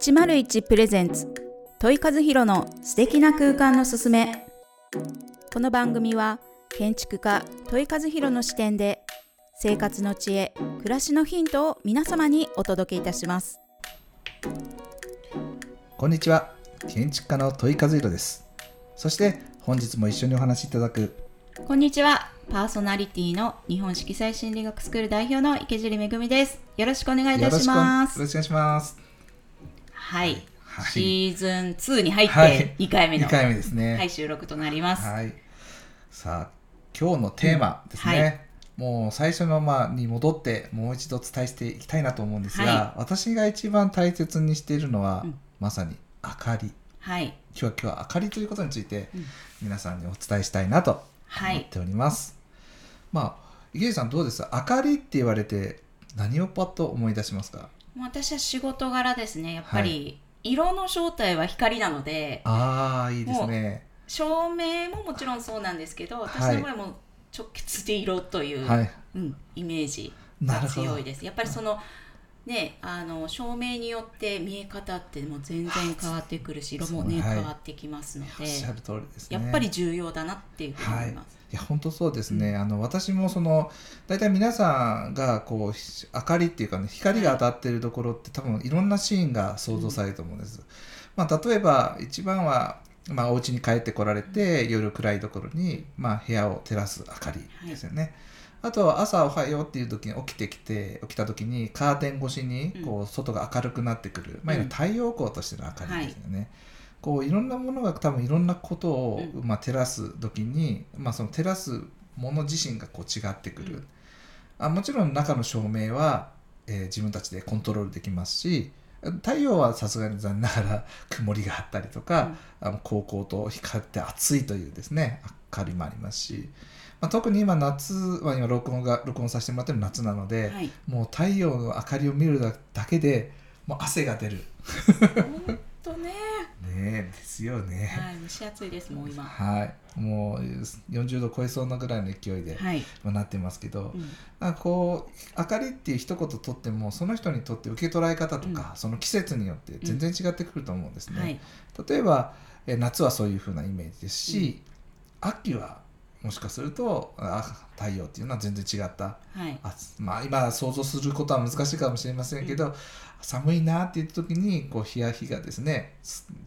101プレゼンツ。問い和弘の素敵な空間のすすめ。この番組は建築家問い和弘の視点で生活の知恵暮らしのヒントを皆様にお届けいたします。こんにちは。建築家の問い和弘です。そして本日も一緒にお話しいただく。こんにちは。パーソナリティの日本色彩心理学スクール代表の池尻恵です。よろしくお願いいたします。よろしくお願いしますはい、はい、シーズン2に入って2回目の、はい、回目ですね、はい、収録となります、はい、さあ今日のテーマですね、うん。はい、もう最初のまあに戻ってもう一度伝えていきたいなと思うんですが、はい、私が一番大切にしているのは、うん、まさに明かり、はい、今日は今日は明かりということについて、皆さんにお伝えしたいなと思っております、まあ池江さんどうです？明かりって言われて何をパッと思い出しますか？私は仕事柄ですね。やっぱり、色の正体は光なのでああいいですね。照明ももちろんそうなんですけど私の場合も直結で色という、はい、うん、イメージが強いです。やっぱりそのね、あの照明によって見え方ってもう全然変わってくるし色もね、はい、変わってきますので、ね、やっぱり重要だなっていうふうに思います。い。や本当そうですね、うん、あの私もその大体皆さんがこう明かりっていうかね光が当たってるところって多分いろんなシーンが想像されると思うんです。うん、まあ、例えば一番はまあ、お家に帰ってこられて、夜暗いところに、まあ、部屋を照らす明かりですよね。はいあとは朝おはようっていう時に起きてきて起きた時にカーテン越しにこう外が明るくなってくる、うん、まあ、太陽光としての明かりですよね。はい、こういろんなものが多分いろんなことを、まあ、照らす時に、まあ、その照らすもの自身がこう違ってくる、うん、あもちろん中の照明は、えー、自分たちでコントロールできますし太陽はさすがに残念ながら 曇りがあったりとか、うん、あの高校と光って暑いというですね明かりもありますし。まあ、特に今夏は今録音が録音させてもらってる夏なので、はい、もう太陽の明かりを見るだけでもう汗が出る。本当ね。ねですよね。はい、蒸し暑いですもう今。はい、もう40度超えそうなぐらいの勢いで、はい、なってますけど、うん、なんかこう明かりっていう一言とってもその人にとって受け捉え方とか、うん、その季節によって全然違ってくると思うんですね。うんはい、例えばえ夏はそういうふうなイメージですし、秋はもしかするとあ太陽っていうのは全然違った、はい、あまあ今想像することは難しいかもしれませんけど、うん、寒いなって言った時にこう日や日がですね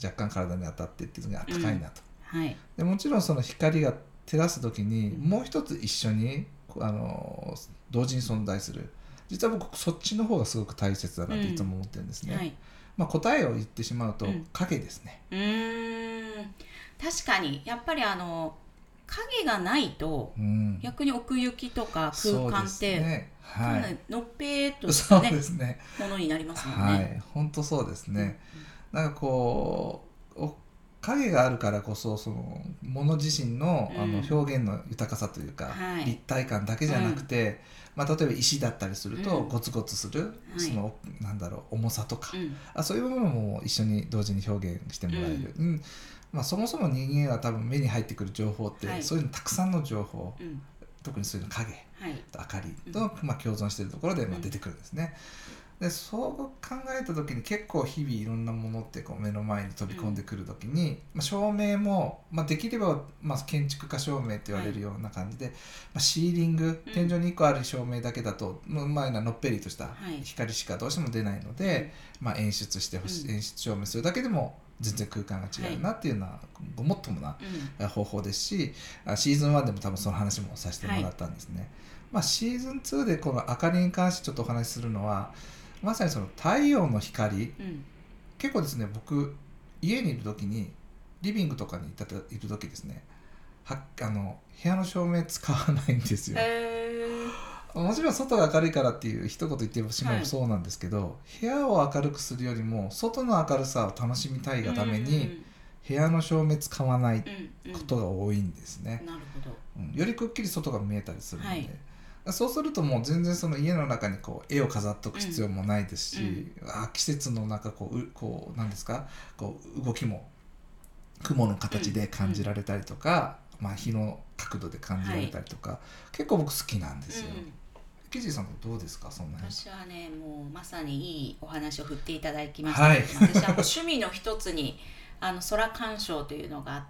若干体に当たってっていうのが暖かいなと、うん。はい、でもちろんその光が照らす時にもう一つ一緒にあの同時に存在する。実は僕そっちの方がすごく大切だなっていつも思ってるんですね、うん。はい、まあ、答えを言ってしまうと影ですね。うん。確かに。やっぱりあの影がないと、うん、逆に奥行きとか空間って、ね。はい、のっぺーっとしたね、ね、ものになりますもんね。はい、本当そうですね。うん、なんかこう影があるからこそそのもの自身の,、あの表現の豊かさというか、はい、立体感だけじゃなくて、うん、まあ、例えば石だったりすると、ゴツゴツする、そのなんだろう重さとか、あそういうものも一緒に同時に表現してもらえる。うんまあ、そもそも人間は多分目に入ってくる情報って、はい、そういうのたくさんの情報、うん、特にそういうの影と明かりと、まあ、共存しているところで、まあ、出てくるんですね。でそう考えた時に結構日々いろんなものってこう目の前に飛び込んでくる時に、うん、まあ、照明も、まあ、できれば、まあ、建築家照明って言われるような感じで、はい、まあ、シーリング天井に1個ある照明だけだと、うん、前ののっぺりとした光しかどうしても出ないので、まあ、演出してほしい、演出照明するだけでも全然空間が違うなっていうのはごもっともな方法ですし、うん、シーズン1でも多分その話もさせてもらったんですね。はい、まあ、シーズン2でこの明かりに関してちょっとお話しするのはまさにその太陽の光、うん、結構ですね僕家にいる時にリビングとかにいたいる時ですね。はあの部屋の照明使わないんですよ。えーもちろん外が明るいからっていう一言言ってしまえばそうなんですけど、はい、部屋を明るくするよりも外の明るさを楽しみたいがために、部屋の照明使わないことが多いんですね。なるほど、うん、よりくっきり外が見えたりするので、はい、そうするともう全然その家の中にこう絵を飾っとく必要もないですし、うん、あ季節の中こうこうなんですか？こう動きも雲の形で感じられたりとか、まあ、日の角度で感じられたりとか、はい、結構僕好きなんですよ。キジさんどうですか？そんな私はねもうまさにいいお話を振っていただきました、はい、私は趣味の一つに あの空鑑賞というのがあって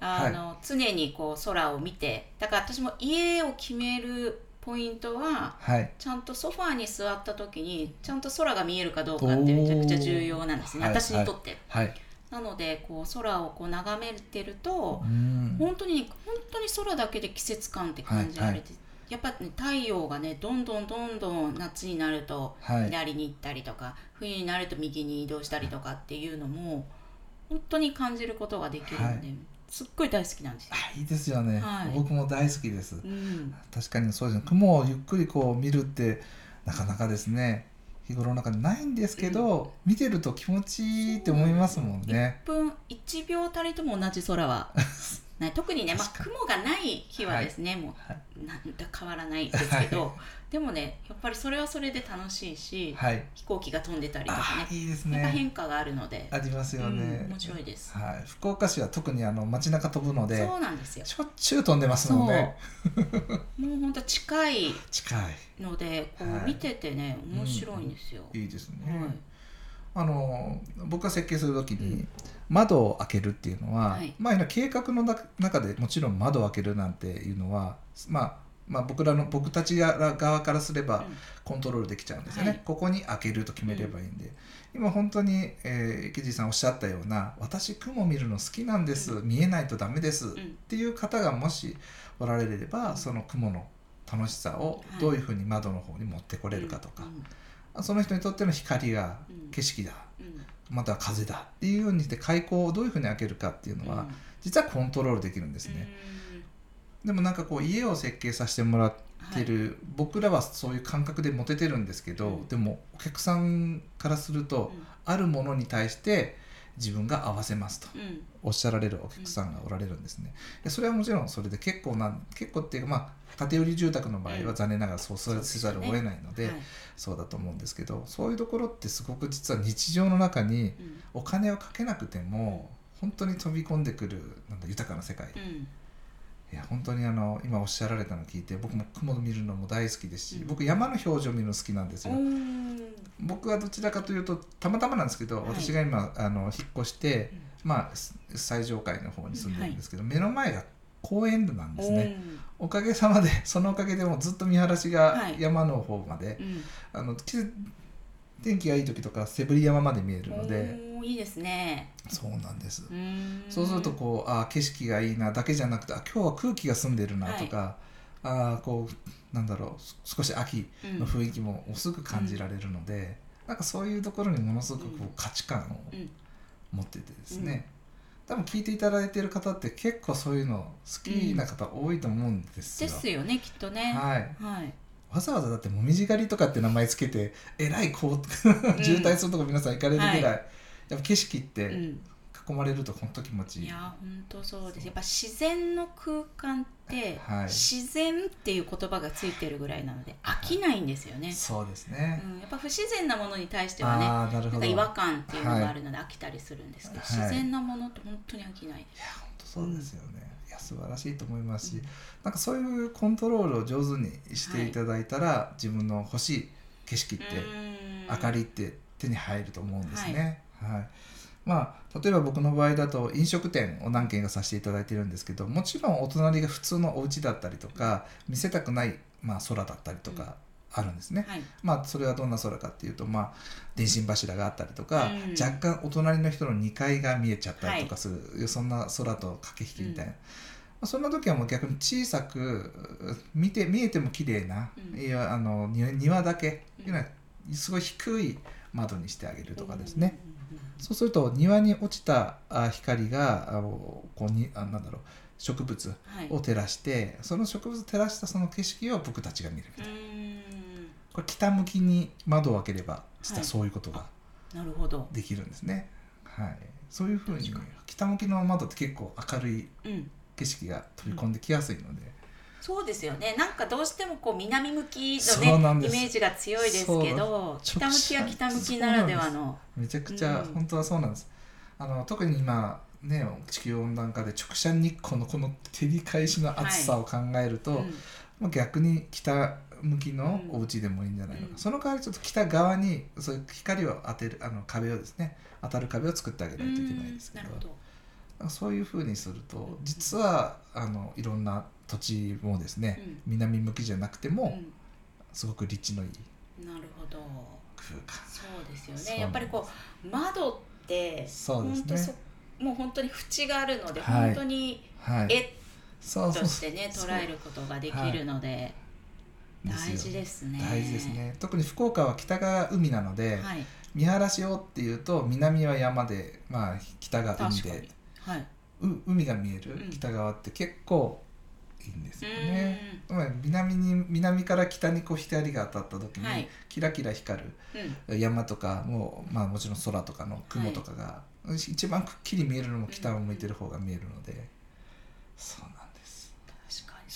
あの、はい、常にこう空を見てだから私も家を決めるポイントは、はい、ちゃんとソファーに座った時にちゃんと空が見えるかどうかってめちゃくちゃ重要なんですね。私にとって。はいなのでこう空をこう眺めてると本当に本当に空だけで季節感って感じられて、やっぱ、ね、太陽がねどんどんどんどん夏になると左に行ったりとか、はい、冬になると右に移動したりとかっていうのも本当に感じることができるので、はい、すっごい大好きなんですよ。あいいですよね、はい、僕も大好きです、うん、確かにそうですね。雲をゆっくりこう見るってなかなかですね日頃の中でないんですけど、うん、見てると気持ちいいって思いますもんね。1分1秒たりとも同じ空は ね、特にね、まあ、雲がない日はですね、はい、もう、なんだ変わらないですけど、はい、でもねやっぱりそれはそれで楽しいし、はい、飛行機が飛んでたりとかねいいですね。変化があるので。ありますよね、うん、面白いです、はい、福岡市は特にあの街中飛ぶのでそうなんですよ。しょっちゅう飛んでますのでもう本当近い 近い。のでこう見ててね、面白いんですよ、うん、いいですね、あの僕が設計する時に、窓を開けるっていうのは、はい、まあ計画の中でもちろん窓を開けるなんていうのは、まあ、まあ僕らの僕たち側からすればコントロールできちゃうんですよね、はい、ここに開けると決めればいいんで、うん、今本当に、えー、池地さんおっしゃったような私雲見るの好きなんです、うん、見えないとダメです、うん、っていう方がもしおられればその雲の楽しさをどういうふうに窓の方に持ってこれるかとか、その人にとっての光が景色だ、または風だっていうようにして開口をどういうふうに開けるかっていうのは、実はコントロールできるんですね。でもなんかこう家を設計させてもらってる、はい、僕らはそういう感覚で持ててるんですけど、うん、でもお客さんからすると、うん、あるものに対して自分が合わせますと、おっしゃられるお客さんがおられるんですね。それはもちろんそれで結構な結構っていうかまあ建て売り住宅の場合は残念ながらそうせざるを得ないので、そうだと思うんですけどそういうところってすごく実は日常の中にお金をかけなくても本当に飛び込んでくるなんだ豊かな世界、うん、いや本当にあの今おっしゃられたのを聞いて僕も雲を見るのも大好きですし、うん、僕山の表情を見るの好きなんですよ。僕はどちらかというとたまたまなんですけど、はい、私が今あの引っ越して、まあ、最上階の方に住んでるんですけど、はい、目の前が公園なんですね。おかげさまでそのおかげでもずっと見晴らしが山の方まで、はいうん、あの天気がいい時とか背振り山まで見えるのでいいですね。そうなんです。そうするとこうあ景色がいいなだけじゃなくてあ今日は空気が澄んでるなとか、はい、あこうなんだろう少し秋の雰囲気もすぐ感じられるので、うん、なんかそういうところにものすごくこう価値観を持っててですね、多分聞いていただいてる方って結構そういうの好きな方多いと思うんですよ。ですよねきっとね。はい、はいわざわざだってもみじ狩りとかって名前つけてえらいこう渋滞するとこ皆さん行かれるぐらい、うんはい、やっぱ景色って囲まれると本当気持ちいい、いや本当そうです。やっぱ自然の空間って、はい、自然っていう言葉がついてるぐらいなので飽きないんですよね、はい、そうですね、うん、やっぱ不自然なものに対してはねなんか違和感っていうのがあるので飽きたりするんですけど、自然なものって本当に飽きないいや本当そうですよね、素晴らしいと思いますし、うん、なんかそういうコントロールを上手にしていただいたら、はい、自分の欲しい景色って明かりって手に入ると思うんですね。はい、はい。まあ、例えば僕の場合だと飲食店を何軒かさせていただいてるんですけどもちろんお隣が普通のお家だったりとか見せたくない、まあ、空だったりとかあるんですね、はい、まあそれはどんな空かっていうと、まあ、電信柱があったりとか、うん、若干お隣の人の2階が見えちゃったりとかする、はい、そんな空と駆け引きみたいな。うん、そんな時はもう逆に小さく見て見えても綺麗な、うん、いやあの庭だけ、うん、すごい低い窓にしてあげるとかですね、そうすると庭に落ちた光があのこうにあなんだろう植物を照らして、はい、その植物を照らしたその景色を僕たちが見るみたいなこれ北向きに窓を開ければ実はそういうことができるんですね、はい、そういうふうに北向きの窓って結構明るい景色が飛び込んできやすいので、うんそうですよね。なんかどうしてもこう南向きのねイメージが強いですけど北向きは北向きならではの。めちゃくちゃ、本当はそうなんです。あの特に今ね地球温暖化で直射日光のこの照り返しの暑さを考えると、はい。うん、逆に北向きのお家でもいいんじゃないのか、うん、その代わりちょっと北側にそういう光を当てるあの壁をですね当たる壁を作ってあげないといけないですけど,、ど。そういうふうにすると実はあのいろんな土地もですね、うん、南向きじゃなくても、すごく立地のいいなるほど。空間。そうですよね。やっぱりこう窓ってそうですね。もう本当に縁があるので、はい、本当に絵としてね捉えることができるので。大事ですね。大事ですね。特に福岡は北が海なので、はい、見晴らしをっていうと南は山で、まあ、北が海で、はい、う海が見える北側って結構いいんですよね。うん、南に南から北にこう光が当たった時に、はい、キラキラ光る山とかも、まあ、もちろん空とかの雲とかが、はい、一番くっきり見えるのも北を向いてる方が見えるので、そうなん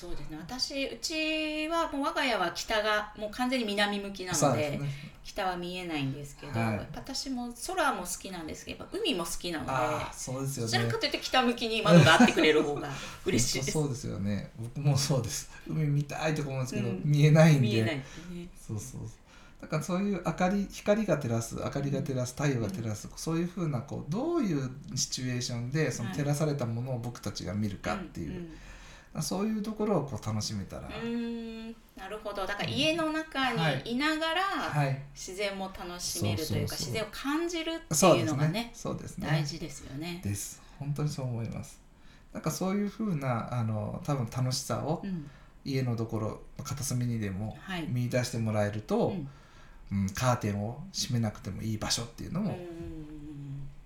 そうですね。私うちはもう我が家は北がもう完全に南向きなので、ね、北は見えないんですけど、はい、私も空も好きなんですけど海も好きなのでそうですよ、ね、どちらかというと北向きに窓があってくれる方が 嬉しいです。そうですよね。僕もそうです。海見たいと思うんですけど、うん、見えないんで。見えないですね。そうそうだからそういう明かり光が照らす明かりが照らす太陽が照らす、うん、そういうふうなこうどういうシチュエーションでその照らされたものを僕たちが見るかっていう、うんうんそういうところをこう楽しめたら。うんなるほど。だから家の中にい。ながら自然も楽しめるというか自然を感じるっていうのがねそうですね。大事ですよね。です。本当にそう思います。なんかそういうふうなあの多分楽しさを家のところ片隅にでも見出してもらえると、はいうん、うん、カーテンを閉めなくてもいい場所っていうのも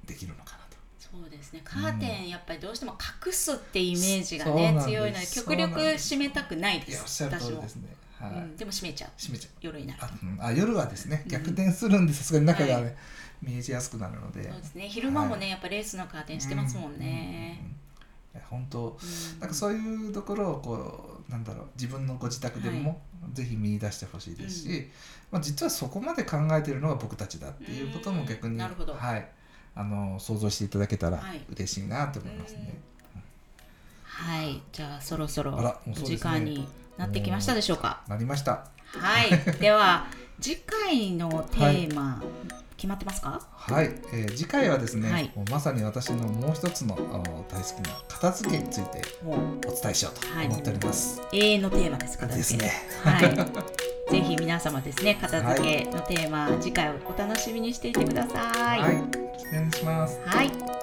できるのかなそうですね。カーテンやっぱりどうしても隠すってイメージがね、強いので極力閉めたくないです。私もですね。はい、うん、でも閉めちゃう。閉めちゃう。夜になるあ,、夜はですね逆転するんでさすがに中がね、はい、見えやすくなるので。そうですね。昼間もね、はい、やっぱレースのカーテンしてますもんね、うん、本当、なんかそういうところをこうなんだろう自分のご自宅でも、ぜひ見出してほしいですし、まあ、実はそこまで考えてるのが僕たちだっていうことも逆に、なるほど。はいあの想像していただけたら嬉しいなと思いますね。はい、じゃあそろそろお時間になってきましたでしょうか？なりました。はい、では次回のテーマ、はい、決まってますか？はい、えー、次回はですね、はい、まさに私のもう一つの大好きな片付けについてお伝えしようと思っております。はい、永遠のテーマですですね。はい。ぜひ皆様ですね片付けのテーマ、はい、次回をお楽しみにしていてください。はい、お願いします。はい。